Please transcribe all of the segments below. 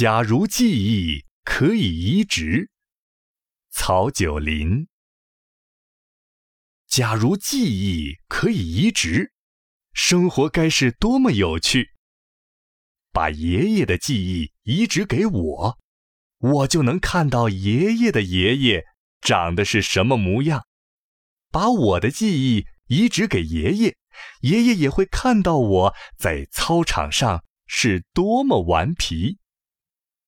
假如记忆可以移植，曹九龄。假如记忆可以移植，生活该是多么有趣！把爷爷的记忆移植给我，我就能看到爷爷的爷爷长得是什么模样；把我的记忆移植给爷爷，爷爷也会看到我在操场上是多么顽皮。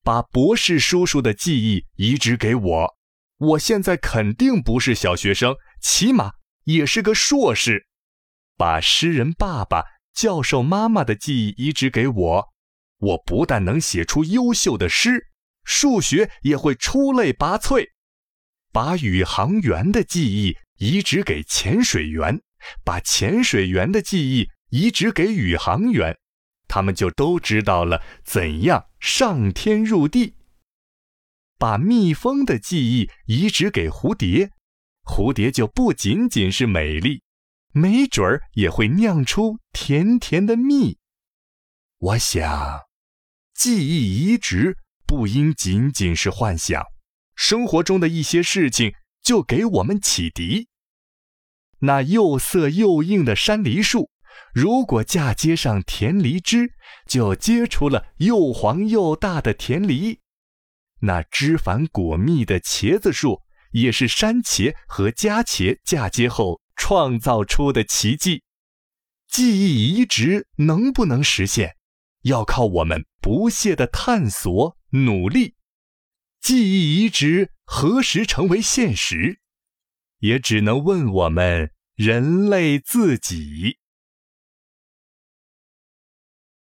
把博士叔叔的记忆移植给我，我现在肯定不是小学生，起码也是个硕士。把诗人爸爸、教授妈妈的记忆移植给我，我不但能写出优秀的诗，数学也会出类拔萃。把宇航员的记忆移植给潜水员，把潜水员的记忆移植给宇航员。他们就都知道了怎样上天入地。把蜜蜂的记忆移植给蝴蝶，蝴蝶就不仅仅是美丽，没准儿也会酿出甜甜的蜜。我想，记忆移植不应仅仅是幻想，生活中的一些事情就给我们启迪。那又涩又硬的山梨树。如果嫁接上甜梨汁，就结出了又黄又大的甜梨。那枝繁果密的茄子树，也是山茄和家茄嫁接后创造出的奇迹。记忆移植能不能实现，要靠我们不懈的探索努力。记忆移植何时成为现实，也只能问我们人类自己。